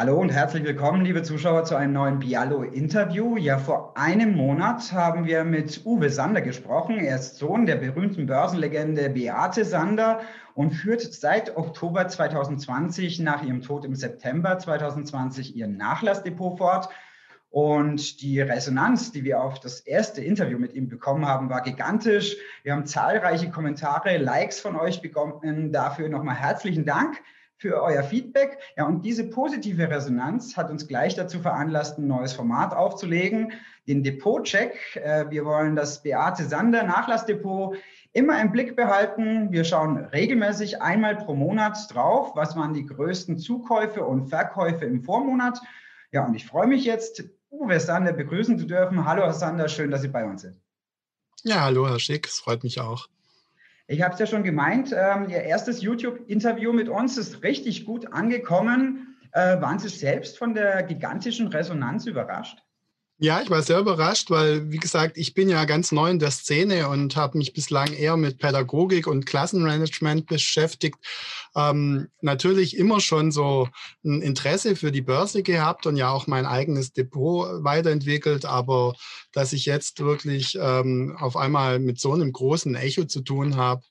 Hallo und herzlich willkommen, liebe Zuschauer, zu einem neuen Bialo-Interview. Ja, vor einem Monat haben wir mit Uwe Sander gesprochen. Er ist Sohn der berühmten Börsenlegende Beate Sander und führt seit Oktober 2020 nach ihrem Tod im September 2020 ihr Nachlassdepot fort. Und die Resonanz, die wir auf das erste Interview mit ihm bekommen haben, war gigantisch. Wir haben zahlreiche Kommentare, Likes von euch bekommen. Dafür nochmal herzlichen Dank für euer Feedback. Ja, und diese positive Resonanz hat uns gleich dazu veranlasst, ein neues Format aufzulegen, den Depot-Check. Äh, wir wollen das Beate Sander Nachlassdepot immer im Blick behalten. Wir schauen regelmäßig einmal pro Monat drauf, was waren die größten Zukäufe und Verkäufe im Vormonat. Ja, und ich freue mich jetzt, Uwe Sander begrüßen zu dürfen. Hallo, Herr Sander, schön, dass Sie bei uns sind. Ja, hallo, Herr Schick, es freut mich auch. Ich habe es ja schon gemeint, ähm, Ihr erstes YouTube-Interview mit uns ist richtig gut angekommen. Äh, waren Sie selbst von der gigantischen Resonanz überrascht? Ja, ich war sehr überrascht, weil, wie gesagt, ich bin ja ganz neu in der Szene und habe mich bislang eher mit Pädagogik und Klassenmanagement beschäftigt. Ähm, natürlich immer schon so ein Interesse für die Börse gehabt und ja auch mein eigenes Depot weiterentwickelt, aber dass ich jetzt wirklich ähm, auf einmal mit so einem großen Echo zu tun habe,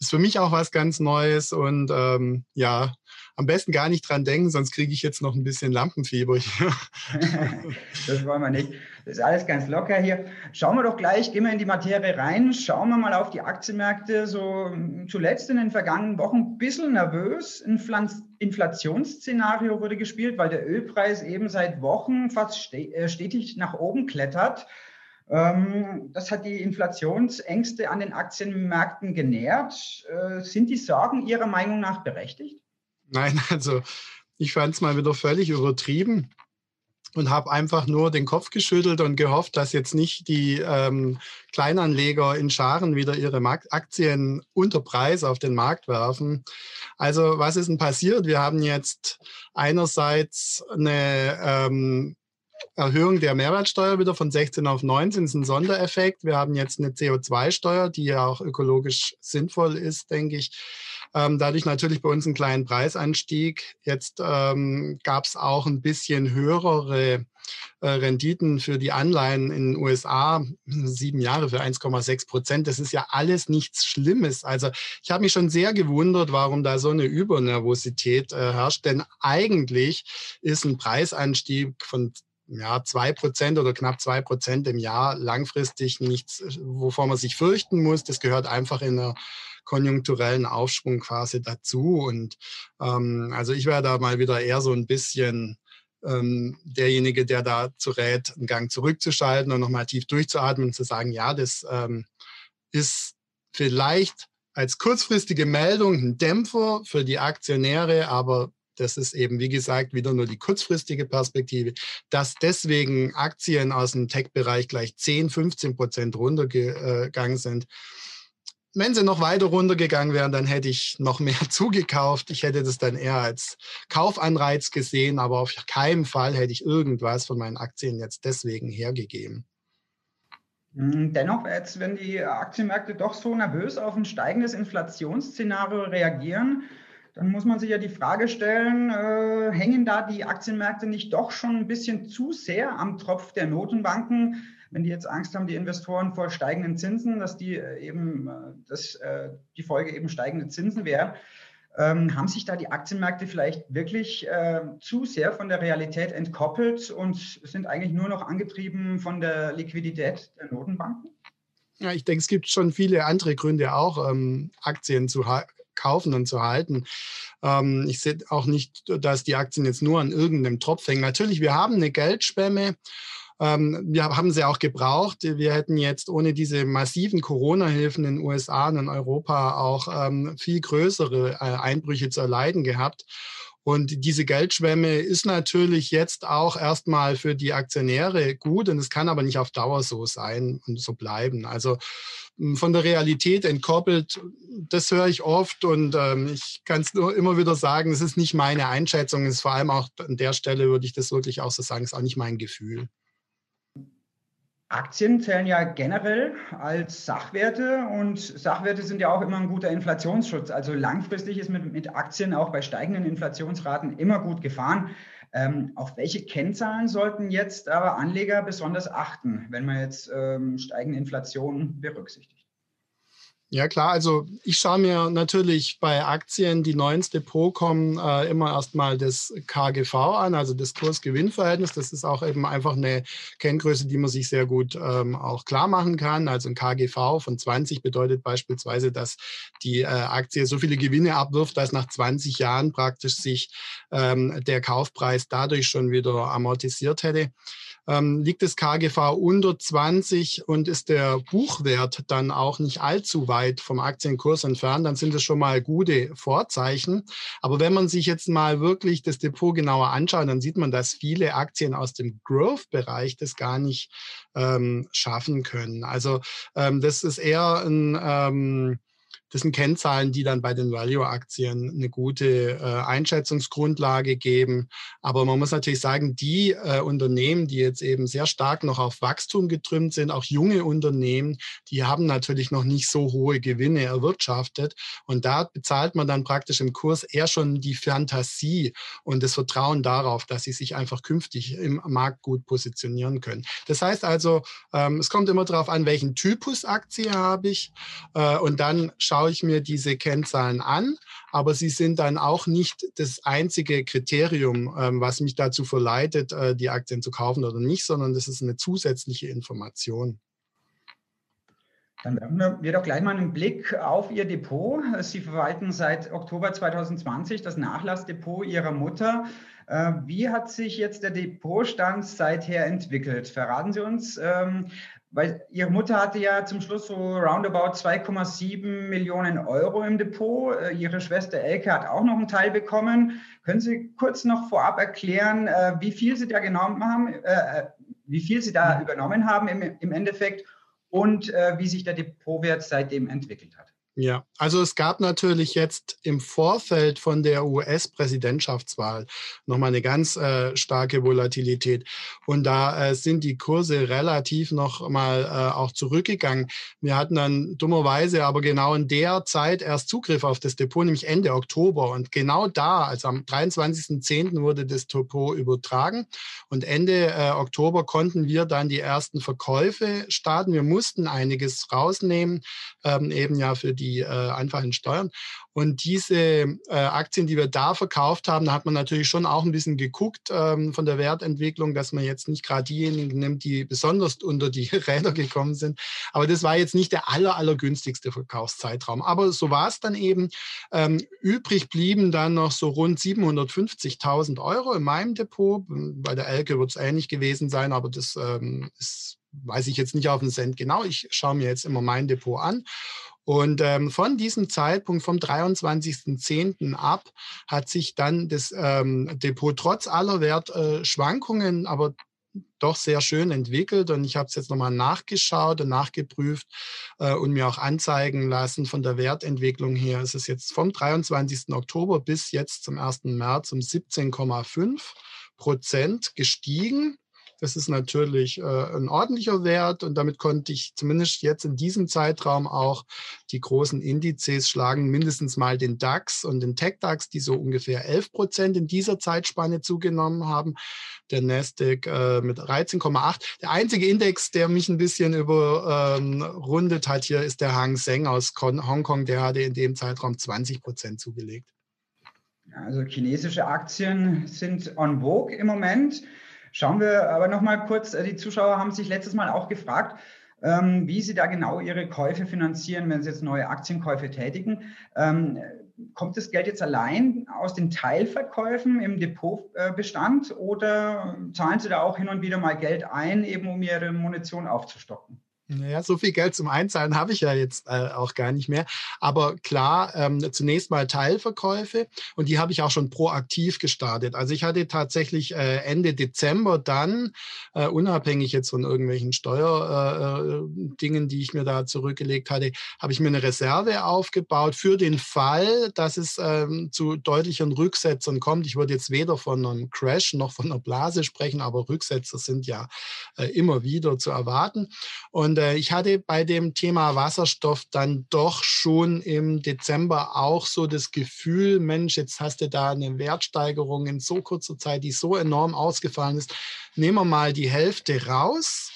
ist für mich auch was ganz Neues und ähm, ja, am besten gar nicht dran denken, sonst kriege ich jetzt noch ein bisschen Lampenfieber das wollen wir nicht. Das ist alles ganz locker hier. Schauen wir doch gleich, gehen wir in die Materie rein. Schauen wir mal auf die Aktienmärkte. So zuletzt in den vergangenen Wochen ein bisschen nervös. Ein Inflationsszenario wurde gespielt, weil der Ölpreis eben seit Wochen fast äh, stetig nach oben klettert. Ähm, das hat die Inflationsängste an den Aktienmärkten genährt. Äh, sind die Sorgen Ihrer Meinung nach berechtigt? Nein, also ich fand es mal wieder völlig übertrieben und habe einfach nur den Kopf geschüttelt und gehofft, dass jetzt nicht die ähm, Kleinanleger in Scharen wieder ihre Markt Aktien unter Preis auf den Markt werfen. Also was ist denn passiert? Wir haben jetzt einerseits eine ähm, Erhöhung der Mehrwertsteuer wieder von 16 auf 19 ist ein Sondereffekt. Wir haben jetzt eine CO2-Steuer, die ja auch ökologisch sinnvoll ist, denke ich. Ähm, dadurch natürlich bei uns einen kleinen Preisanstieg. Jetzt ähm, gab es auch ein bisschen höhere äh, Renditen für die Anleihen in den USA, sieben Jahre für 1,6 Prozent. Das ist ja alles nichts Schlimmes. Also ich habe mich schon sehr gewundert, warum da so eine Übernervosität äh, herrscht. Denn eigentlich ist ein Preisanstieg von ja, zwei Prozent oder knapp zwei Prozent im Jahr langfristig nichts, wovor man sich fürchten muss. Das gehört einfach in einer konjunkturellen Aufschwungphase dazu. Und ähm, also ich wäre da mal wieder eher so ein bisschen ähm, derjenige, der dazu rät, einen Gang zurückzuschalten und nochmal tief durchzuatmen und zu sagen, ja, das ähm, ist vielleicht als kurzfristige Meldung ein Dämpfer für die Aktionäre, aber das ist eben, wie gesagt, wieder nur die kurzfristige Perspektive, dass deswegen Aktien aus dem Tech-Bereich gleich 10, 15 Prozent runtergegangen sind. Wenn sie noch weiter runtergegangen wären, dann hätte ich noch mehr zugekauft. Ich hätte das dann eher als Kaufanreiz gesehen, aber auf keinen Fall hätte ich irgendwas von meinen Aktien jetzt deswegen hergegeben. Hm, dennoch, jetzt, wenn die Aktienmärkte doch so nervös auf ein steigendes Inflationsszenario reagieren, dann muss man sich ja die Frage stellen, äh, hängen da die Aktienmärkte nicht doch schon ein bisschen zu sehr am Tropf der Notenbanken, wenn die jetzt Angst haben, die Investoren vor steigenden Zinsen, dass die äh, eben, äh, dass äh, die Folge eben steigende Zinsen wäre. Ähm, haben sich da die Aktienmärkte vielleicht wirklich zu sehr von der Realität entkoppelt und sind eigentlich nur noch angetrieben von der Liquidität der Notenbanken? Ja, ich denke, es gibt schon viele andere Gründe auch, ähm, Aktien zu kaufen und zu halten. Ähm, ich sehe auch nicht, dass die Aktien jetzt nur an irgendeinem Tropf hängen. Natürlich, wir haben eine Geldschwemme. Ähm, wir haben sie auch gebraucht. Wir hätten jetzt ohne diese massiven Corona-Hilfen in den USA und in Europa auch ähm, viel größere äh, Einbrüche zu erleiden gehabt. Und diese Geldschwemme ist natürlich jetzt auch erstmal für die Aktionäre gut und es kann aber nicht auf Dauer so sein und so bleiben. Also hm, von der Realität entkoppelt, das höre ich oft und ähm, ich kann es nur immer wieder sagen, es ist nicht meine Einschätzung, es ist vor allem auch an der Stelle würde ich das wirklich auch so sagen, es ist auch nicht mein Gefühl. Aktien zählen ja generell als Sachwerte und Sachwerte sind ja auch immer ein guter Inflationsschutz. Also langfristig ist mit, mit Aktien auch bei steigenden Inflationsraten immer gut gefahren. Ähm, auf welche Kennzahlen sollten jetzt aber Anleger besonders achten, wenn man jetzt ähm, steigende Inflation berücksichtigt? Ja klar, also ich schaue mir natürlich bei Aktien, die neu ins Depot kommen, äh, immer erstmal das KGV an, also das Kurs-Gewinn-Verhältnis. Das ist auch eben einfach eine Kenngröße, die man sich sehr gut ähm, auch klar machen kann. Also ein KGV von 20 bedeutet beispielsweise, dass die äh, Aktie so viele Gewinne abwirft, dass nach 20 Jahren praktisch sich ähm, der Kaufpreis dadurch schon wieder amortisiert hätte. Ähm, liegt das KGV unter 20 und ist der Buchwert dann auch nicht allzu weit vom Aktienkurs entfernt, dann sind das schon mal gute Vorzeichen. Aber wenn man sich jetzt mal wirklich das Depot genauer anschaut, dann sieht man, dass viele Aktien aus dem Growth-Bereich das gar nicht ähm, schaffen können. Also ähm, das ist eher ein ähm, das sind Kennzahlen, die dann bei den Value-Aktien eine gute äh, Einschätzungsgrundlage geben. Aber man muss natürlich sagen, die äh, Unternehmen, die jetzt eben sehr stark noch auf Wachstum getrimmt sind, auch junge Unternehmen, die haben natürlich noch nicht so hohe Gewinne erwirtschaftet. Und da bezahlt man dann praktisch im Kurs eher schon die Fantasie und das Vertrauen darauf, dass sie sich einfach künftig im Markt gut positionieren können. Das heißt also, ähm, es kommt immer darauf an, welchen Typus Aktie habe ich. Äh, und dann schaue ich mir diese Kennzahlen an, aber sie sind dann auch nicht das einzige Kriterium, ähm, was mich dazu verleitet, äh, die Aktien zu kaufen oder nicht, sondern das ist eine zusätzliche Information. Dann werfen wir doch gleich mal einen Blick auf Ihr Depot. Sie verwalten seit Oktober 2020 das Nachlassdepot Ihrer Mutter. Äh, wie hat sich jetzt der Depotstand seither entwickelt? Verraten Sie uns, ähm, weil Ihre Mutter hatte ja zum Schluss so roundabout 2,7 Millionen Euro im Depot. Äh, ihre Schwester Elke hat auch noch einen Teil bekommen. Können Sie kurz noch vorab erklären, äh, wie viel Sie da genommen haben, äh, wie viel Sie da übernommen haben im Endeffekt und wie sich der Depotwert seitdem entwickelt hat? Ja, also es gab natürlich jetzt im Vorfeld von der US-Präsidentschaftswahl nochmal eine ganz äh, starke Volatilität. Und da äh, sind die Kurse relativ noch mal äh, auch zurückgegangen. Wir hatten dann dummerweise aber genau in der Zeit erst Zugriff auf das Depot, nämlich Ende Oktober. Und genau da, also am 23.10. wurde das Depot übertragen. Und Ende äh, Oktober konnten wir dann die ersten Verkäufe starten. Wir mussten einiges rausnehmen, ähm, eben ja für die die äh, einfachen Steuern. Und diese äh, Aktien, die wir da verkauft haben, da hat man natürlich schon auch ein bisschen geguckt ähm, von der Wertentwicklung, dass man jetzt nicht gerade diejenigen nimmt, die besonders unter die Räder gekommen sind. Aber das war jetzt nicht der aller, allergünstigste Verkaufszeitraum. Aber so war es dann eben. Ähm, übrig blieben dann noch so rund 750.000 Euro in meinem Depot. Bei der Elke wird es ähnlich gewesen sein, aber das ähm, ist weiß ich jetzt nicht auf den Cent genau. Ich schaue mir jetzt immer mein Depot an. Und ähm, von diesem Zeitpunkt, vom 23.10. ab, hat sich dann das ähm, Depot trotz aller Wertschwankungen, äh, aber doch sehr schön entwickelt und ich habe es jetzt nochmal nachgeschaut und nachgeprüft äh, und mir auch anzeigen lassen von der Wertentwicklung her. Es ist jetzt vom 23. Oktober bis jetzt zum 1. März um 17,5 Prozent gestiegen. Das ist natürlich äh, ein ordentlicher Wert und damit konnte ich zumindest jetzt in diesem Zeitraum auch die großen Indizes schlagen, mindestens mal den DAX und den Tech-DAX, die so ungefähr 11 Prozent in dieser Zeitspanne zugenommen haben. Der Nasdaq äh, mit 13,8. Der einzige Index, der mich ein bisschen überrundet ähm, hat hier, ist der Hang Seng aus Hongkong. Der hatte in dem Zeitraum 20 Prozent zugelegt. Also chinesische Aktien sind on vogue im Moment. Schauen wir aber noch mal kurz, äh, die Zuschauer haben sich letztes Mal auch gefragt, ähm, wie sie da genau ihre Käufe finanzieren, wenn sie jetzt neue Aktienkäufe tätigen. Ähm, kommt das Geld jetzt allein aus den Teilverkäufen im Depotbestand oder zahlen Sie da auch hin und wieder mal Geld ein, eben um Ihre Munition aufzustocken? Naja, so viel Geld zum Einzahlen habe ich ja jetzt äh, auch gar nicht mehr. Aber klar, ähm, zunächst mal Teilverkäufe und die habe ich auch schon proaktiv gestartet. Also ich hatte tatsächlich äh, Ende Dezember dann, äh, unabhängig jetzt von irgendwelchen Steuerdingen, äh, die ich mir da zurückgelegt hatte, habe ich mir eine Reserve aufgebaut für den Fall, dass es ähm, zu deutlichen Rücksetzern kommt. Ich würde jetzt weder von einem Crash noch von einer Blase sprechen, aber Rücksetzer sind ja äh, immer wieder zu erwarten. Und äh, ich hatte bei dem Thema Wasserstoff dann doch schon im Dezember auch so das Gefühl, Mensch, jetzt hast du da eine Wertsteigerung in so kurzer Zeit, die so enorm ausgefallen ist. Nehmen wir mal die Hälfte raus.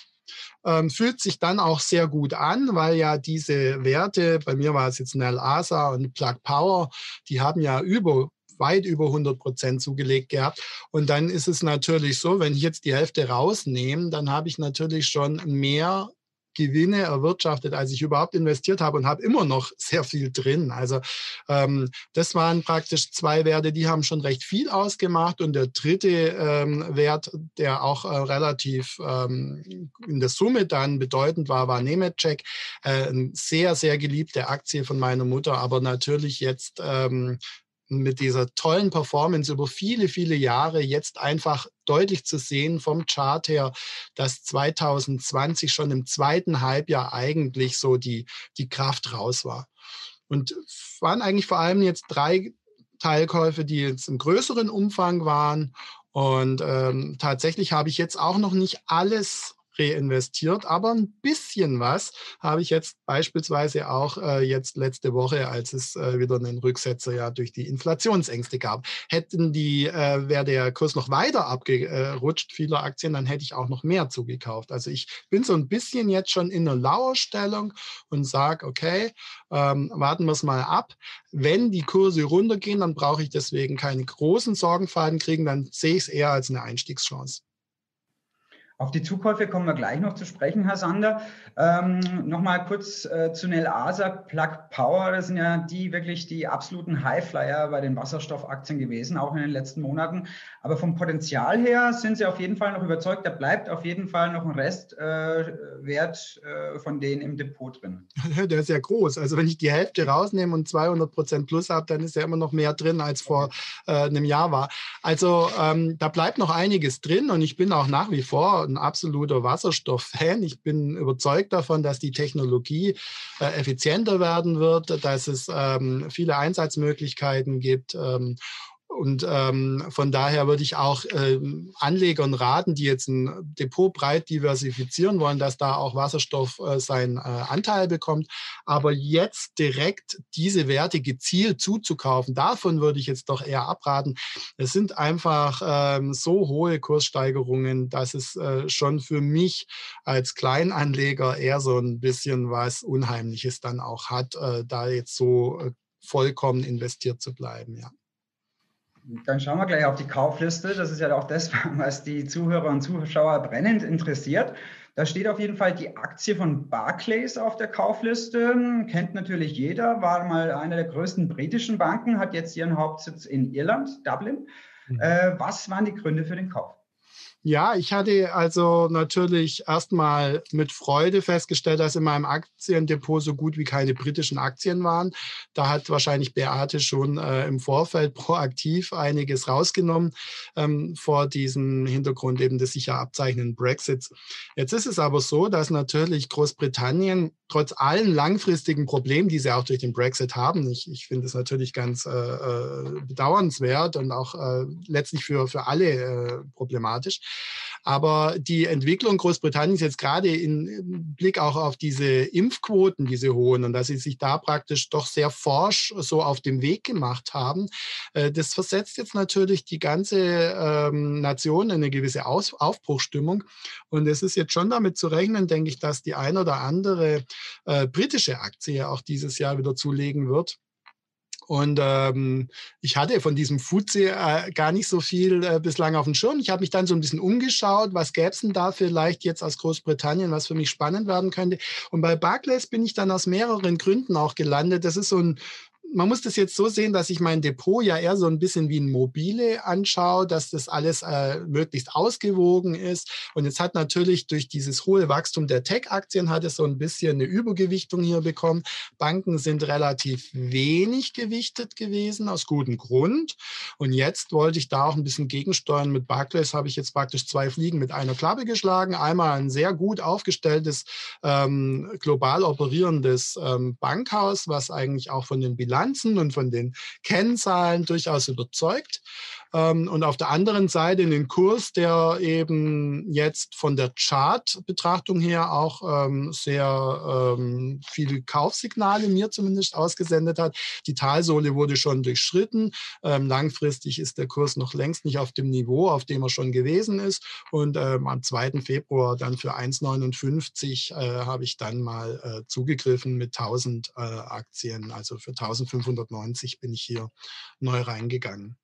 Ähm, fühlt sich dann auch sehr gut an, weil ja diese Werte, bei mir war es jetzt Nel Asa und Plug Power, die haben ja über weit über 100 Prozent zugelegt gehabt. Und dann ist es natürlich so, wenn ich jetzt die Hälfte rausnehme, dann habe ich natürlich schon mehr Gewinne erwirtschaftet, als ich überhaupt investiert habe und habe immer noch sehr viel drin. Also ähm, das waren praktisch zwei Werte, die haben schon recht viel ausgemacht. Und der dritte ähm, Wert, der auch äh, relativ ähm, in der Summe dann bedeutend war, war Nemetschek. Äh, eine sehr, sehr geliebte Aktie von meiner Mutter, aber natürlich jetzt ähm, mit dieser tollen Performance über viele, viele Jahre jetzt einfach deutlich zu sehen vom Chart her, dass 2020 schon im zweiten Halbjahr eigentlich so die, die Kraft raus war. Und waren eigentlich vor allem jetzt drei Teilkäufe, die jetzt im größeren Umfang waren. Und ähm, tatsächlich habe ich jetzt auch noch nicht alles reinvestiert. Aber ein bisschen was habe ich jetzt beispielsweise auch äh, jetzt letzte Woche, als es äh, wieder einen Rücksetzer ja durch die Inflationsängste gab. Hätten die, äh, wäre der Kurs noch weiter abgerutscht, vieler Aktien, dann hätte ich auch noch mehr zugekauft. Also ich bin so ein bisschen jetzt schon in einer Lauerstellung und sage, okay, ähm, warten wir es mal ab. Wenn die Kurse runtergehen, dann brauche ich deswegen keine großen Sorgenfalten kriegen, dann sehe ich es eher als eine Einstiegschance. Auf die Zukäufe kommen wir gleich noch zu sprechen, Herr Sander. Ähm, Nochmal kurz äh, zu Nel Asa, Plug Power, das sind ja die wirklich die absoluten Highflyer bei den Wasserstoffaktien gewesen, auch in den letzten Monaten. Aber vom Potenzial her sind Sie auf jeden Fall noch überzeugt, da bleibt auf jeden Fall noch ein Restwert äh, äh, von denen im Depot drin. Der ist ja groß. Also wenn ich die Hälfte rausnehme und 200 Prozent plus habe, dann ist ja immer noch mehr drin, als vor äh, einem Jahr war. Also ähm, da bleibt noch einiges drin und ich bin auch nach wie vor ein absoluter Wasserstoff-Fan. Ich bin überzeugt davon, dass die Technologie äh, effizienter werden wird, dass es ähm, viele Einsatzmöglichkeiten gibt. Ähm, und ähm, von daher würde ich auch ähm, Anlegern raten, die jetzt ein Depot breit diversifizieren wollen, dass da auch Wasserstoff äh, seinen äh, Anteil bekommt. Aber jetzt direkt diese Werte gezielt zuzukaufen, davon würde ich jetzt doch eher abraten. Es sind einfach ähm, so hohe Kurssteigerungen, dass es äh, schon für mich als Kleinanleger eher so ein bisschen was Unheimliches dann auch hat, äh, da jetzt so äh, vollkommen investiert zu bleiben. Ja. Dann schauen wir gleich auf die Kaufliste. Das ist ja auch das, was die Zuhörer und Zuschauer brennend interessiert. Da steht auf jeden Fall die Aktie von Barclays auf der Kaufliste. Kennt natürlich jeder, war mal eine der größten britischen Banken, hat jetzt ihren Hauptsitz in Irland, Dublin. Mhm. Äh, was waren die Gründe für den Kauf? Ja, ich hatte also natürlich erstmal mit Freude festgestellt, dass in meinem Aktiendepot so gut wie keine britischen Aktien waren. Da hat wahrscheinlich Beate schon äh, im Vorfeld proaktiv einiges rausgenommen ähm, vor diesem Hintergrund eben des sicher abzeichnenden Brexits. Jetzt ist es aber so, dass natürlich Großbritannien trotz allen langfristigen Problemen, die sie auch durch den Brexit haben, ich, ich finde es natürlich ganz äh, äh, bedauernswert und auch äh, letztlich für, für alle äh, problematisch, aber die Entwicklung Großbritanniens jetzt gerade in Blick auch auf diese Impfquoten, diese hohen, und dass sie sich da praktisch doch sehr forsch so auf dem Weg gemacht haben, äh, das versetzt jetzt natürlich die ganze ähm, Nation in eine gewisse Aufbruchstimmung. Und es ist jetzt schon damit zu rechnen, denke ich, dass die ein oder andere äh, britische Aktie auch dieses Jahr wieder zulegen wird. Und ähm, ich hatte von diesem FUZE äh, gar nicht so viel äh, bislang auf dem Schirm. Ich habe mich dann so ein bisschen umgeschaut, was gäbe es denn da vielleicht jetzt aus Großbritannien, was für mich spannend werden könnte. Und bei Barclays bin ich dann aus mehreren Gründen auch gelandet. Das ist so ein man muss das jetzt so sehen, dass ich mein Depot ja eher so ein bisschen wie ein Mobile anschaue, dass das alles äh, möglichst ausgewogen ist. Und jetzt hat natürlich durch dieses hohe Wachstum der Tech-Aktien hat es so ein bisschen eine Übergewichtung hier bekommen. Banken sind relativ wenig gewichtet gewesen, aus gutem Grund. Und jetzt wollte ich da auch ein bisschen gegensteuern. Mit Barclays habe ich jetzt praktisch zwei Fliegen mit einer Klappe geschlagen. Einmal ein sehr gut aufgestelltes, ähm, global operierendes ähm, Bankhaus, was eigentlich auch von den Bilanzen Bilanzen und von den Kennzahlen durchaus überzeugt. Ähm, und auf der anderen Seite den Kurs, der eben jetzt von der Chart-Betrachtung her auch ähm, sehr ähm, viele Kaufsignale mir zumindest ausgesendet hat. Die Talsohle wurde schon durchschritten. Ähm, langfristig ist der Kurs noch längst nicht auf dem Niveau, auf dem er schon gewesen ist. Und ähm, am 2. Februar dann für 1,59 äh, habe ich dann mal äh, zugegriffen mit 1000 äh, Aktien. Also für 1590 bin ich hier neu reingegangen.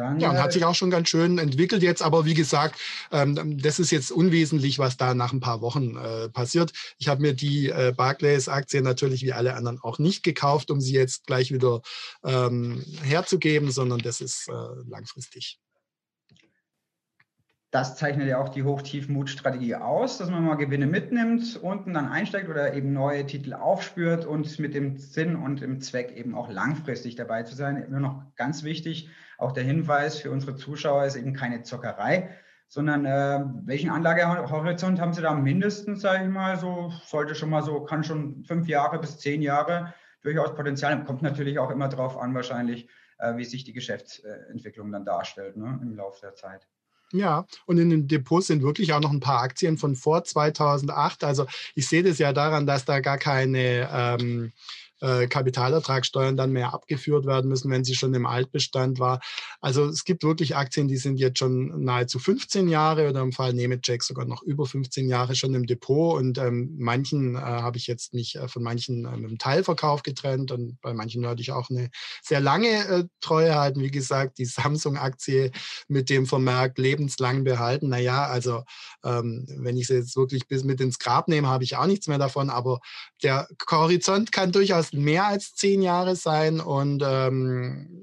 Dann, ja, und hat sich auch schon ganz schön entwickelt jetzt, aber wie gesagt, ähm, das ist jetzt unwesentlich, was da nach ein paar Wochen äh, passiert. Ich habe mir die äh, Barclays-Aktien natürlich wie alle anderen auch nicht gekauft, um sie jetzt gleich wieder ähm, herzugeben, sondern das ist äh, langfristig. Das zeichnet ja auch die Hoch-Tief-Mut-Strategie aus, dass man mal Gewinne mitnimmt, unten dann einsteigt oder eben neue Titel aufspürt und mit dem Sinn und dem Zweck eben auch langfristig dabei zu sein. Nur noch ganz wichtig, auch der Hinweis für unsere Zuschauer ist eben keine Zockerei, sondern äh, welchen Anlagehorizont haben Sie da mindestens, sage ich mal, so sollte schon mal so, kann schon fünf Jahre bis zehn Jahre durchaus Potenzial, kommt natürlich auch immer darauf an wahrscheinlich, äh, wie sich die Geschäftsentwicklung dann darstellt ne, im Laufe der Zeit. Ja, und in den Depots sind wirklich auch noch ein paar Aktien von vor 2008. Also ich sehe das ja daran, dass da gar keine ähm, äh, Kapitalertragssteuern dann mehr abgeführt werden müssen, wenn sie schon im Altbestand war. Also es gibt wirklich Aktien, die sind jetzt schon nahezu 15 Jahre oder im Fall Nemetschek sogar noch über 15 Jahre schon im Depot und ähm, manchen äh, habe ich jetzt mich äh, von manchen äh, mit dem Teilverkauf getrennt und bei manchen werde ich auch eine sehr lange äh, Treue halten. Wie gesagt, die Samsung-Aktie mit dem Vermerk lebenslang behalten. Naja, also ähm, wenn ich sie jetzt wirklich bis mit ins Grab nehme, habe ich auch nichts mehr davon, aber der Horizont kann durchaus mehr als zehn Jahre sein und ähm,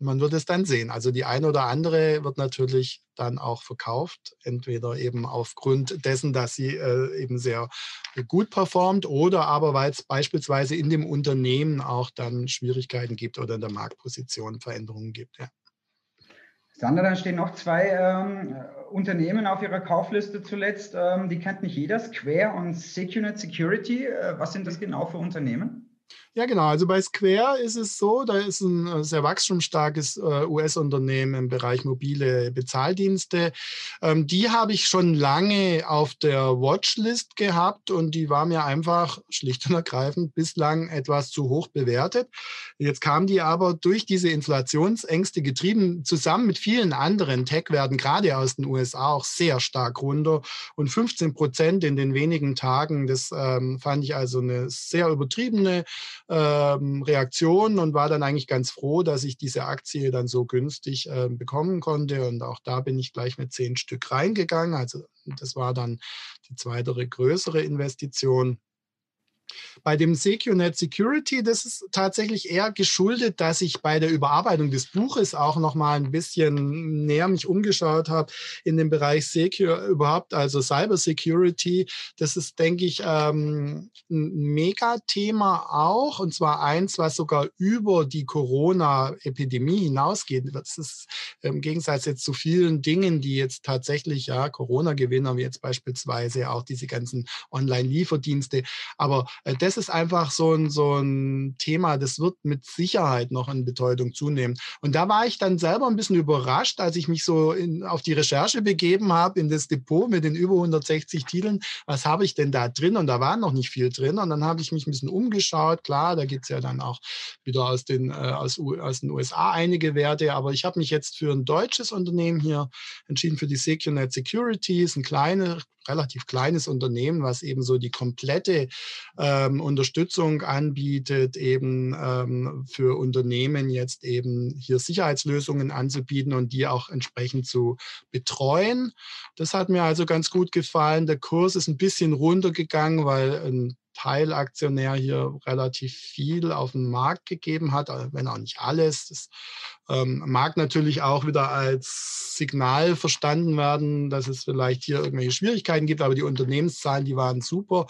man wird es dann sehen. Also die eine oder andere wird natürlich dann auch verkauft, entweder eben aufgrund dessen, dass sie äh, eben sehr gut performt oder aber weil es beispielsweise in dem Unternehmen auch dann Schwierigkeiten gibt oder in der Marktposition Veränderungen gibt. Ja. Sandra, dann stehen noch zwei ähm, Unternehmen auf Ihrer Kaufliste zuletzt. Ähm, die kennt nicht jeder, Square und SecureNet Security. Äh, was sind das genau für Unternehmen? Ja, genau. Also bei Square ist es so, da ist ein äh, sehr wachstumsstarkes äh, US-Unternehmen im Bereich mobile Bezahldienste. Ähm, die habe ich schon lange auf der Watchlist gehabt und die war mir einfach schlicht und ergreifend bislang etwas zu hoch bewertet. Jetzt kam die aber durch diese Inflationsängste getrieben zusammen mit vielen anderen Tech-Werten, gerade aus den USA, auch sehr stark runter. Und 15 Prozent in den wenigen Tagen, das ähm, fand ich also eine sehr übertriebene ähm, Reaktion und war dann eigentlich ganz froh, dass ich diese Aktie dann so günstig äh, bekommen konnte. Und auch da bin ich gleich mit zehn Stück reingegangen. Also das war dann die zweite größere Investition. Bei dem SecureNet Security, das ist tatsächlich eher geschuldet, dass ich bei der Überarbeitung des Buches auch noch mal ein bisschen näher mich umgeschaut habe in dem Bereich Secure überhaupt, also Cyber Security. Das ist, denke ich, ähm, ein Megathema auch und zwar eins, was sogar über die Corona-Epidemie hinausgeht. Das ist im Gegensatz jetzt zu vielen Dingen, die jetzt tatsächlich ja Corona-Gewinner, wie jetzt beispielsweise auch diese ganzen Online-Lieferdienste, aber das ist einfach so ein, so ein Thema, das wird mit Sicherheit noch in Bedeutung zunehmen. Und da war ich dann selber ein bisschen überrascht, als ich mich so in, auf die Recherche begeben habe in das Depot mit den über 160 Titeln. Was habe ich denn da drin? Und da war noch nicht viel drin. Und dann habe ich mich ein bisschen umgeschaut. Klar, da gibt es ja dann auch wieder aus den, äh, aus, aus den USA einige Werte. Aber ich habe mich jetzt für ein deutsches Unternehmen hier entschieden, für die SecureNet Securities, ein kleines, relativ kleines Unternehmen, was eben so die komplette ähm, Unterstützung anbietet, eben ähm, für Unternehmen jetzt eben hier Sicherheitslösungen anzubieten und die auch entsprechend zu betreuen. Das hat mir also ganz gut gefallen. Der Kurs ist ein bisschen runtergegangen, weil ein Teilaktionär hier relativ viel auf den Markt gegeben hat, äh, wenn auch nicht alles. Das ähm, mag natürlich auch wieder als Signal verstanden werden, dass es vielleicht hier irgendwelche Schwierigkeiten gibt, aber die Unternehmenszahlen, die waren super.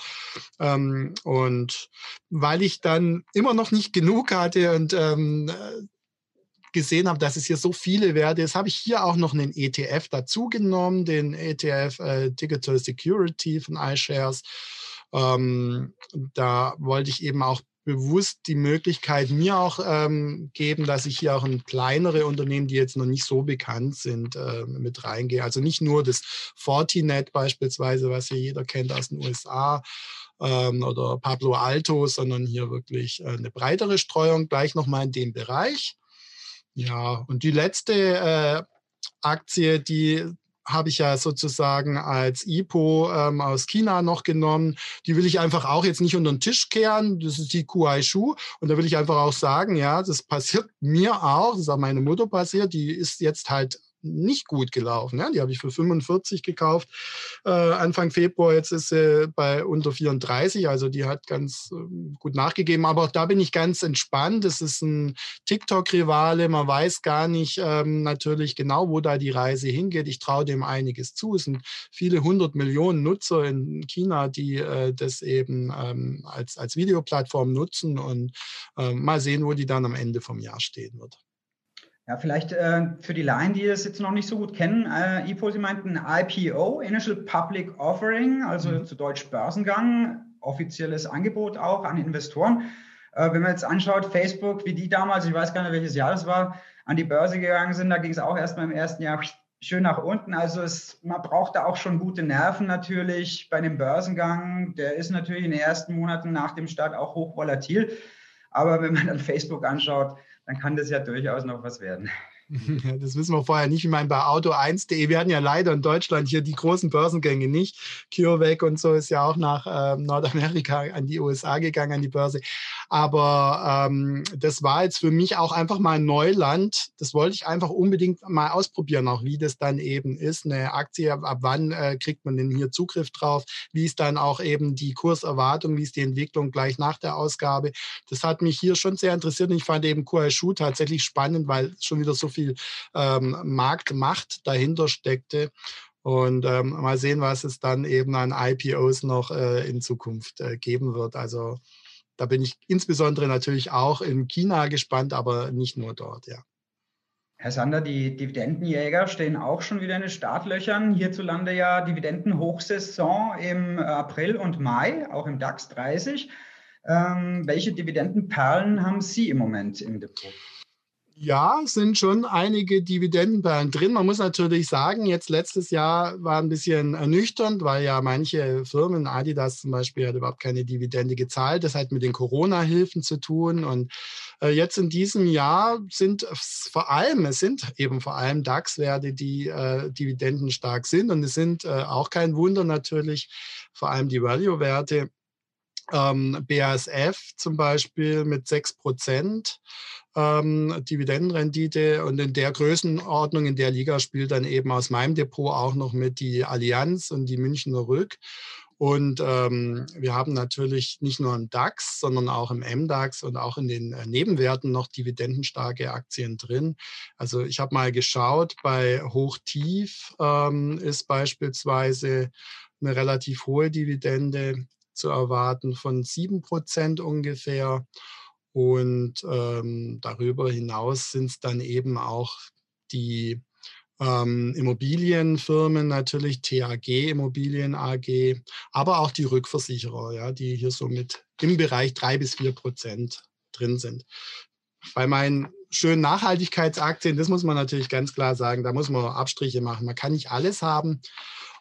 Ähm, und weil ich dann immer noch nicht genug hatte und ähm, gesehen habe, dass es hier so viele Werte ist, habe ich hier auch noch einen ETF dazu genommen, den ETF äh, Digital Security von iShares. Ähm, da wollte ich eben auch bewusst die Möglichkeit mir auch ähm, geben, dass ich hier auch in kleinere Unternehmen, die jetzt noch nicht so bekannt sind, äh, mit reingehe. Also nicht nur das Fortinet beispielsweise, was hier jeder kennt aus den USA ähm, oder Pablo Alto, sondern hier wirklich äh, eine breitere Streuung gleich nochmal in dem Bereich. Ja, und die letzte äh, Aktie, die habe ich ja sozusagen als IPO ähm, aus China noch genommen. Die will ich einfach auch jetzt nicht unter den Tisch kehren. Das ist die Kuaishu. Und da will ich einfach auch sagen, ja, das passiert mir auch. Das ist auch meine Mutter passiert. Die ist jetzt halt nicht gut gelaufen. Ja? Die habe ich für 45 gekauft äh, Anfang Februar. Jetzt ist sie bei unter 34, also die hat ganz äh, gut nachgegeben. Aber auch da bin ich ganz entspannt. Es ist ein TikTok-Rivale. Man weiß gar nicht ähm, natürlich genau, wo da die Reise hingeht. Ich traue dem einiges zu. Es sind viele hundert Millionen Nutzer in China, die äh, das eben ähm, als, als Videoplattform nutzen und ähm, mal sehen, wo die dann am Ende vom Jahr stehen wird. Ja, vielleicht äh, für die Laien, die das jetzt noch nicht so gut kennen, äh, IPO, Sie meinten IPO, Initial Public Offering, also mhm. zu Deutsch Börsengang, offizielles Angebot auch an Investoren. Äh, wenn man jetzt anschaut, Facebook, wie die damals, ich weiß gar nicht, welches Jahr das war, an die Börse gegangen sind, da ging es auch erstmal im ersten Jahr schön nach unten. Also es, man braucht da auch schon gute Nerven natürlich bei dem Börsengang. Der ist natürlich in den ersten Monaten nach dem Start auch hoch volatil. Aber wenn man dann Facebook anschaut, dann kann das ja durchaus noch was werden. Das wissen wir vorher nicht. Ich meine, bei Auto1.de, wir hatten ja leider in Deutschland hier die großen Börsengänge nicht. CureVac und so ist ja auch nach äh, Nordamerika an die USA gegangen, an die Börse. Aber ähm, das war jetzt für mich auch einfach mal Neuland. Das wollte ich einfach unbedingt mal ausprobieren, auch wie das dann eben ist. Eine Aktie, ab wann äh, kriegt man denn hier Zugriff drauf? Wie ist dann auch eben die Kurserwartung? Wie ist die Entwicklung gleich nach der Ausgabe? Das hat mich hier schon sehr interessiert und ich fand eben QRShoe tatsächlich spannend, weil schon wieder so viel viel ähm, Marktmacht dahinter steckte. Und ähm, mal sehen, was es dann eben an IPOs noch äh, in Zukunft äh, geben wird. Also da bin ich insbesondere natürlich auch in China gespannt, aber nicht nur dort, ja. Herr Sander, die Dividendenjäger stehen auch schon wieder in den Startlöchern. Hierzulande ja Dividendenhochsaison im April und Mai, auch im DAX 30. Ähm, welche Dividendenperlen haben Sie im Moment im Depot? Ja, sind schon einige Dividendenperlen drin. Man muss natürlich sagen, jetzt letztes Jahr war ein bisschen ernüchternd, weil ja manche Firmen, Adidas zum Beispiel, hat überhaupt keine Dividende gezahlt. Das hat mit den Corona-Hilfen zu tun. Und äh, jetzt in diesem Jahr sind vor allem, es sind eben vor allem DAX-Werte, die äh, dividendenstark sind. Und es sind äh, auch kein Wunder natürlich, vor allem die Value-Werte. Ähm, BASF zum Beispiel mit 6 Prozent ähm, Dividendenrendite und in der Größenordnung, in der Liga spielt dann eben aus meinem Depot auch noch mit die Allianz und die Münchner Rück. Und ähm, wir haben natürlich nicht nur im DAX, sondern auch im MDAX und auch in den äh, Nebenwerten noch dividendenstarke Aktien drin. Also ich habe mal geschaut, bei Hochtief ähm, ist beispielsweise eine relativ hohe Dividende zu erwarten von sieben Prozent ungefähr. Und ähm, darüber hinaus sind es dann eben auch die ähm, Immobilienfirmen, natürlich TAG Immobilien AG, aber auch die Rückversicherer, ja, die hier so mit im Bereich drei bis vier Prozent drin sind. Bei meinen schönen Nachhaltigkeitsaktien, das muss man natürlich ganz klar sagen, da muss man Abstriche machen. Man kann nicht alles haben.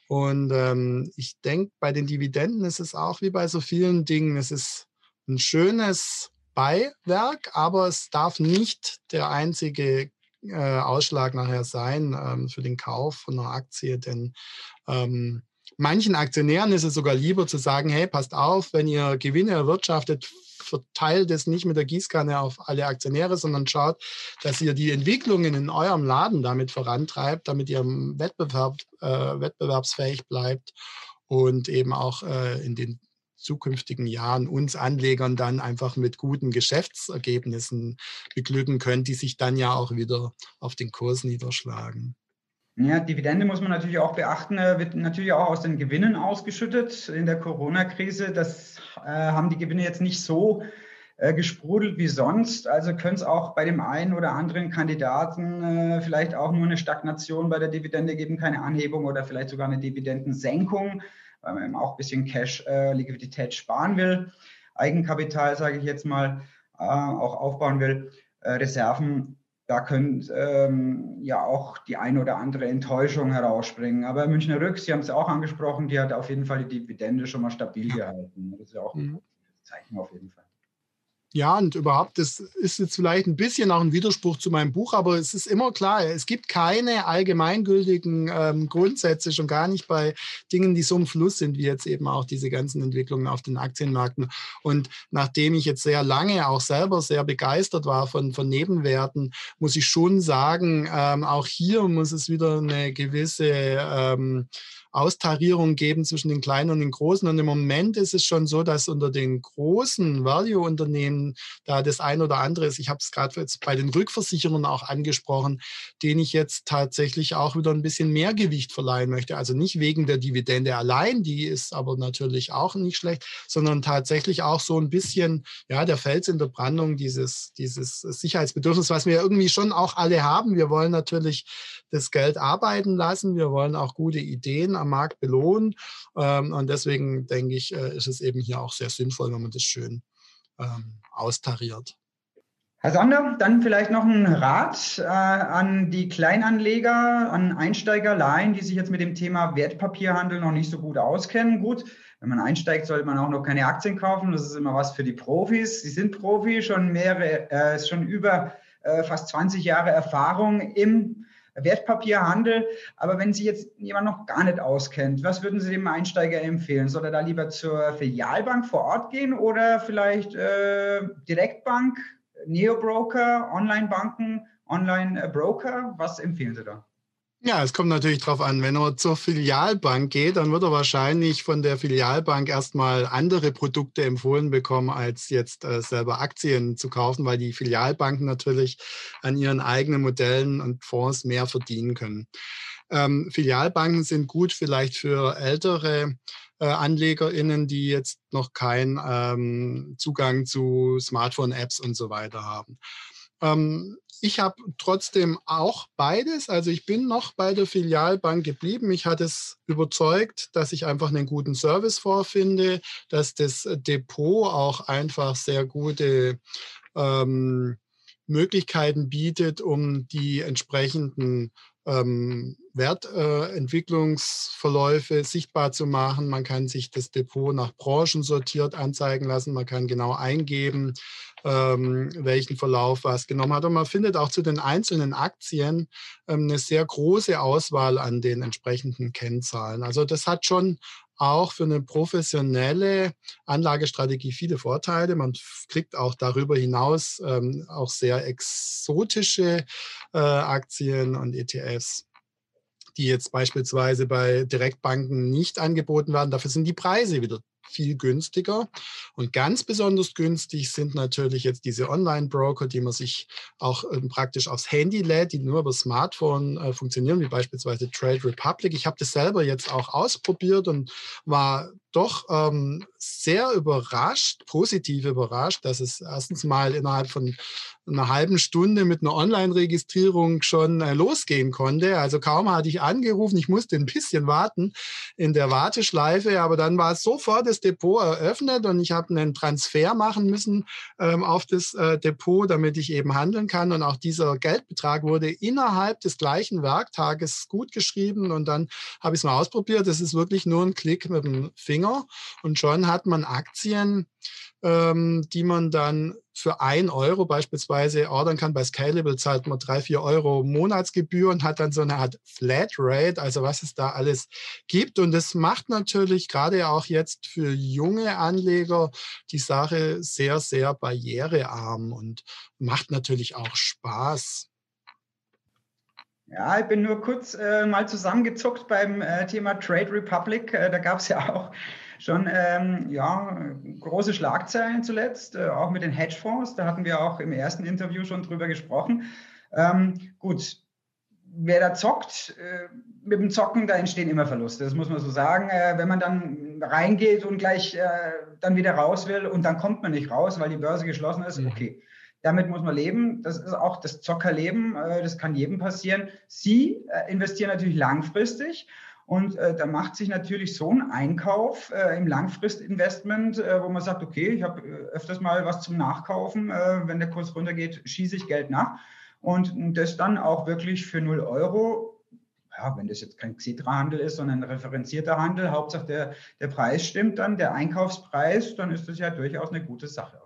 Und ähm, ich denke, bei den Dividenden ist es auch wie bei so vielen Dingen, es ist ein schönes Beiwerk, aber es darf nicht der einzige äh, Ausschlag nachher sein ähm, für den Kauf von einer Aktie, denn ähm, manchen Aktionären ist es sogar lieber zu sagen, hey, passt auf, wenn ihr Gewinne erwirtschaftet, verteilt es nicht mit der Gießkanne auf alle Aktionäre, sondern schaut, dass ihr die Entwicklungen in eurem Laden damit vorantreibt, damit ihr Wettbewerb, äh, wettbewerbsfähig bleibt und eben auch äh, in den zukünftigen Jahren uns Anlegern dann einfach mit guten Geschäftsergebnissen beglücken können, die sich dann ja auch wieder auf den Kurs niederschlagen. Ja, Dividende muss man natürlich auch beachten, äh, wird natürlich auch aus den Gewinnen ausgeschüttet. In der Corona-Krise, das äh, haben die Gewinne jetzt nicht so äh, gesprudelt wie sonst. Also könnte es auch bei dem einen oder anderen Kandidaten äh, vielleicht auch nur eine Stagnation bei der Dividende geben, keine Anhebung oder vielleicht sogar eine Dividendensenkung weil man eben auch ein bisschen Cash, äh, Liquidität sparen will. Eigenkapital, sage ich jetzt mal, äh, auch aufbauen will, äh, Reserven, da könnte ähm, ja auch die eine oder andere Enttäuschung herausspringen. Aber Münchner Rück, Sie haben es auch angesprochen, die hat auf jeden Fall die Dividende schon mal stabil gehalten. Das ist ja auch ein mhm. Zeichen auf jeden Fall. Ja, und überhaupt, das ist jetzt vielleicht ein bisschen auch ein Widerspruch zu meinem Buch, aber es ist immer klar, es gibt keine allgemeingültigen ähm, Grundsätze, schon gar nicht bei Dingen, die so im Fluss sind, wie jetzt eben auch diese ganzen Entwicklungen auf den Aktienmärkten. Und nachdem ich jetzt sehr lange auch selber sehr begeistert war von, von Nebenwerten, muss ich schon sagen, ähm, auch hier muss es wieder eine gewisse ähm, Austarierung geben zwischen den kleinen und den großen. Und im Moment ist es schon so, dass unter den großen Value-Unternehmen da das ein oder andere ist. Ich habe es gerade jetzt bei den Rückversicherungen auch angesprochen, denen ich jetzt tatsächlich auch wieder ein bisschen mehr Gewicht verleihen möchte. Also nicht wegen der Dividende allein, die ist aber natürlich auch nicht schlecht, sondern tatsächlich auch so ein bisschen, ja, der Fels in der Brandung, dieses, dieses Sicherheitsbedürfnis, was wir irgendwie schon auch alle haben. Wir wollen natürlich das Geld arbeiten lassen. Wir wollen auch gute Ideen am Markt belohnen. Ähm, und deswegen denke ich, äh, ist es eben hier auch sehr sinnvoll, wenn man das schön ähm, austariert. Herr Sander, dann vielleicht noch ein Rat äh, an die Kleinanleger, an Einsteigerleihen, die sich jetzt mit dem Thema Wertpapierhandel noch nicht so gut auskennen. Gut, wenn man einsteigt, sollte man auch noch keine Aktien kaufen. Das ist immer was für die Profis. Sie sind Profi, schon mehrere, äh, schon über äh, fast 20 Jahre Erfahrung im Wertpapierhandel. Aber wenn Sie jetzt jemand noch gar nicht auskennt, was würden Sie dem Einsteiger empfehlen? Soll er da lieber zur Filialbank vor Ort gehen oder vielleicht äh, Direktbank, Neobroker, Online-Banken, Online-Broker? Was empfehlen Sie da? Ja, es kommt natürlich darauf an, wenn er zur Filialbank geht, dann wird er wahrscheinlich von der Filialbank erstmal andere Produkte empfohlen bekommen, als jetzt äh, selber Aktien zu kaufen, weil die Filialbanken natürlich an ihren eigenen Modellen und Fonds mehr verdienen können. Ähm, Filialbanken sind gut vielleicht für ältere äh, AnlegerInnen, die jetzt noch keinen ähm, Zugang zu Smartphone-Apps und so weiter haben. Ähm, ich habe trotzdem auch beides. Also ich bin noch bei der Filialbank geblieben. Mich hat es überzeugt, dass ich einfach einen guten Service vorfinde, dass das Depot auch einfach sehr gute ähm, Möglichkeiten bietet, um die entsprechenden ähm, Wertentwicklungsverläufe äh, sichtbar zu machen. Man kann sich das Depot nach Branchen sortiert anzeigen lassen. Man kann genau eingeben, ähm, welchen Verlauf was genommen hat. Und man findet auch zu den einzelnen Aktien ähm, eine sehr große Auswahl an den entsprechenden Kennzahlen. Also das hat schon auch für eine professionelle Anlagestrategie viele Vorteile. Man kriegt auch darüber hinaus ähm, auch sehr exotische äh, Aktien und ETFs die jetzt beispielsweise bei Direktbanken nicht angeboten werden. Dafür sind die Preise wieder viel günstiger. Und ganz besonders günstig sind natürlich jetzt diese Online-Broker, die man sich auch ähm, praktisch aufs Handy lädt, die nur über Smartphone äh, funktionieren, wie beispielsweise Trade Republic. Ich habe das selber jetzt auch ausprobiert und war doch ähm, sehr überrascht, positiv überrascht, dass es erstens mal innerhalb von einer halben Stunde mit einer Online-Registrierung schon äh, losgehen konnte. Also kaum hatte ich angerufen, ich musste ein bisschen warten in der Warteschleife, aber dann war sofort das Depot eröffnet und ich habe einen Transfer machen müssen ähm, auf das äh, Depot, damit ich eben handeln kann. Und auch dieser Geldbetrag wurde innerhalb des gleichen Werktages gut geschrieben und dann habe ich es mal ausprobiert. Das ist wirklich nur ein Klick mit dem Finger Finger und schon hat man Aktien, ähm, die man dann für ein Euro beispielsweise ordern kann. Bei Scalable zahlt man drei, vier Euro Monatsgebühr und hat dann so eine Art Flatrate, also was es da alles gibt. Und das macht natürlich gerade auch jetzt für junge Anleger die Sache sehr, sehr barrierearm und macht natürlich auch Spaß. Ja, ich bin nur kurz äh, mal zusammengezuckt beim äh, Thema Trade Republic. Äh, da gab es ja auch schon ähm, ja, große Schlagzeilen zuletzt, äh, auch mit den Hedgefonds. Da hatten wir auch im ersten Interview schon drüber gesprochen. Ähm, gut, wer da zockt, äh, mit dem Zocken, da entstehen immer Verluste. Das muss man so sagen. Äh, wenn man dann reingeht und gleich dann wieder raus will und dann kommt man nicht raus, weil die Börse geschlossen ist, mhm. Damit muss man leben. Das ist auch das Zockerleben. Äh, das kann jedem passieren. Sie äh, investieren natürlich langfristig. Und äh, da macht sich natürlich so ein Einkauf im Langfristinvestment, wo man sagt, okay, ich habe öfters mal was zum Nachkaufen, wenn der Kurs runtergeht, schieße ich Geld nach. Und das dann auch wirklich für 0 Euro ja, wenn das jetzt kein Xetra-Handel ist, sondern ein referenzierter Handel, Hauptsache der, der Preis stimmt dann, der Einkaufspreis, dann ist das ja durchaus eine gute Sache.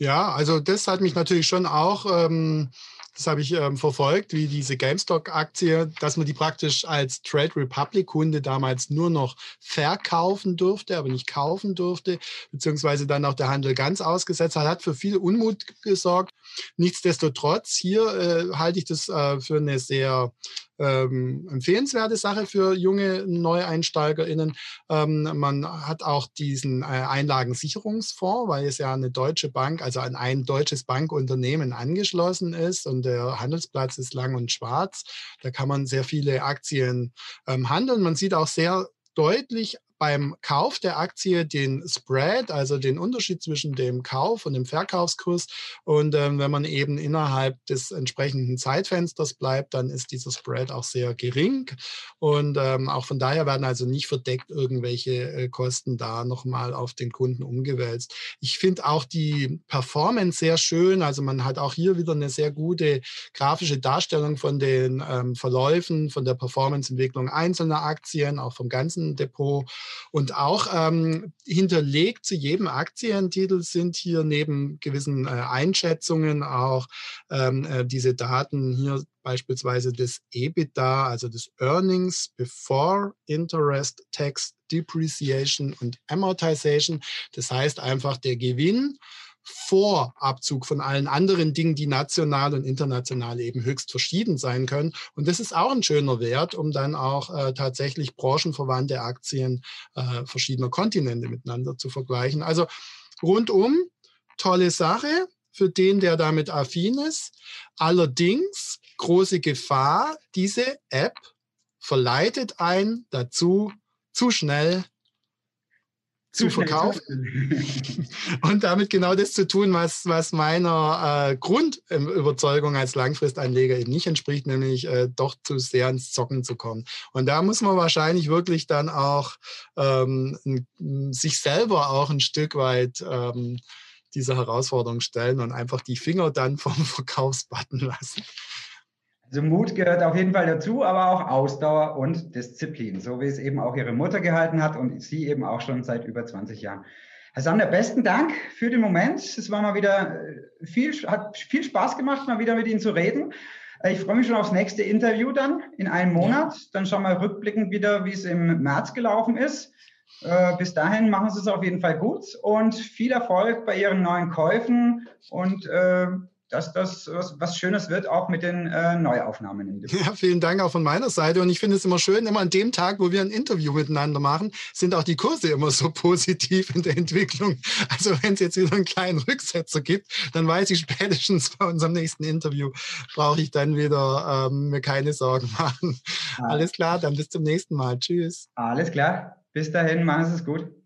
Ja, also das hat mich natürlich schon auch, ähm, das habe ich ähm, verfolgt, wie diese GameStop-Aktie, dass man die praktisch als Trade Republic-Kunde damals nur noch verkaufen durfte, aber nicht kaufen durfte, beziehungsweise dann auch der Handel ganz ausgesetzt hat, hat für viel Unmut gesorgt. Nichtsdestotrotz, hier äh, halte ich das äh, für eine sehr ähm, empfehlenswerte Sache für junge NeueinsteigerInnen. Ähm, man hat auch diesen äh, Einlagensicherungsfonds, weil es ja eine deutsche Bank, also an ein deutsches Bankunternehmen angeschlossen ist und der Handelsplatz ist lang und schwarz. Da kann man sehr viele Aktien ähm, handeln. Man sieht auch sehr deutlich beim Kauf der Aktie den Spread, also den Unterschied zwischen dem Kauf und dem Verkaufskurs. Und ähm, wenn man eben innerhalb des entsprechenden Zeitfensters bleibt, dann ist dieser Spread auch sehr gering. Und ähm, auch von daher werden also nicht verdeckt irgendwelche äh, Kosten da nochmal auf den Kunden umgewälzt. Ich finde auch die Performance sehr schön. Also man hat auch hier wieder eine sehr gute grafische Darstellung von den ähm, Verläufen, von der Performanceentwicklung einzelner Aktien, auch vom ganzen Depot. Und auch ähm, hinterlegt zu jedem Aktientitel sind hier neben gewissen äh, Einschätzungen auch ähm, äh, diese Daten hier beispielsweise des EBITDA, also des Earnings Before Interest, Tax, Depreciation und Amortization. Das heißt einfach der Gewinn vor Abzug von allen anderen Dingen, die national und international eben höchst verschieden sein können. Und das ist auch ein schöner Wert, um dann auch äh, tatsächlich branchenverwandte Aktien äh, verschiedener Kontinente miteinander zu vergleichen. Also rundum tolle Sache für den, der damit affin ist. Allerdings große Gefahr, diese App verleitet einen dazu, zu schnell zu verkaufen und damit genau das zu tun, was, was meiner äh, Grundüberzeugung als Langfristanleger eben nicht entspricht, nämlich äh, doch zu sehr ins Zocken zu kommen. Und da muss man wahrscheinlich wirklich dann auch ähm, sich selber auch ein Stück weit ähm, dieser Herausforderung stellen und einfach die Finger dann vom Verkaufsbutton lassen. Also Mut gehört auf jeden Fall dazu, aber auch Ausdauer und Disziplin, so wie es eben auch Ihre Mutter gehalten hat und Sie eben auch schon seit über 20 Jahren. Herr Sander, besten Dank für den Moment. Es war mal wieder äh, viel, hat viel Spaß gemacht, mal wieder mit Ihnen zu reden. Äh, ich freue mich schon aufs nächste Interview dann in einem Monat. Dann schauen wir rückblickend wieder, wie es im März gelaufen ist. Äh, bis dahin machen Sie es auf jeden Fall gut und viel Erfolg bei Ihren neuen Käufen und dass das was, was Schönes wird, auch mit den äh, Neuaufnahmen. Ja, vielen Dank auch von meiner Seite. Und ich finde es immer schön, immer an dem Tag, wo wir ein Interview miteinander machen, sind auch die Kurse immer so positiv in der Entwicklung. Also wenn es jetzt wieder einen kleinen Rücksetzer gibt, dann weiß ich spätestens bei unserem nächsten Interview, brauche ich dann wieder ähm, mir keine Sorgen machen. Ja. Alles klar, dann bis zum nächsten Mal. Tschüss. Alles klar. Bis dahin, machen Sie es gut.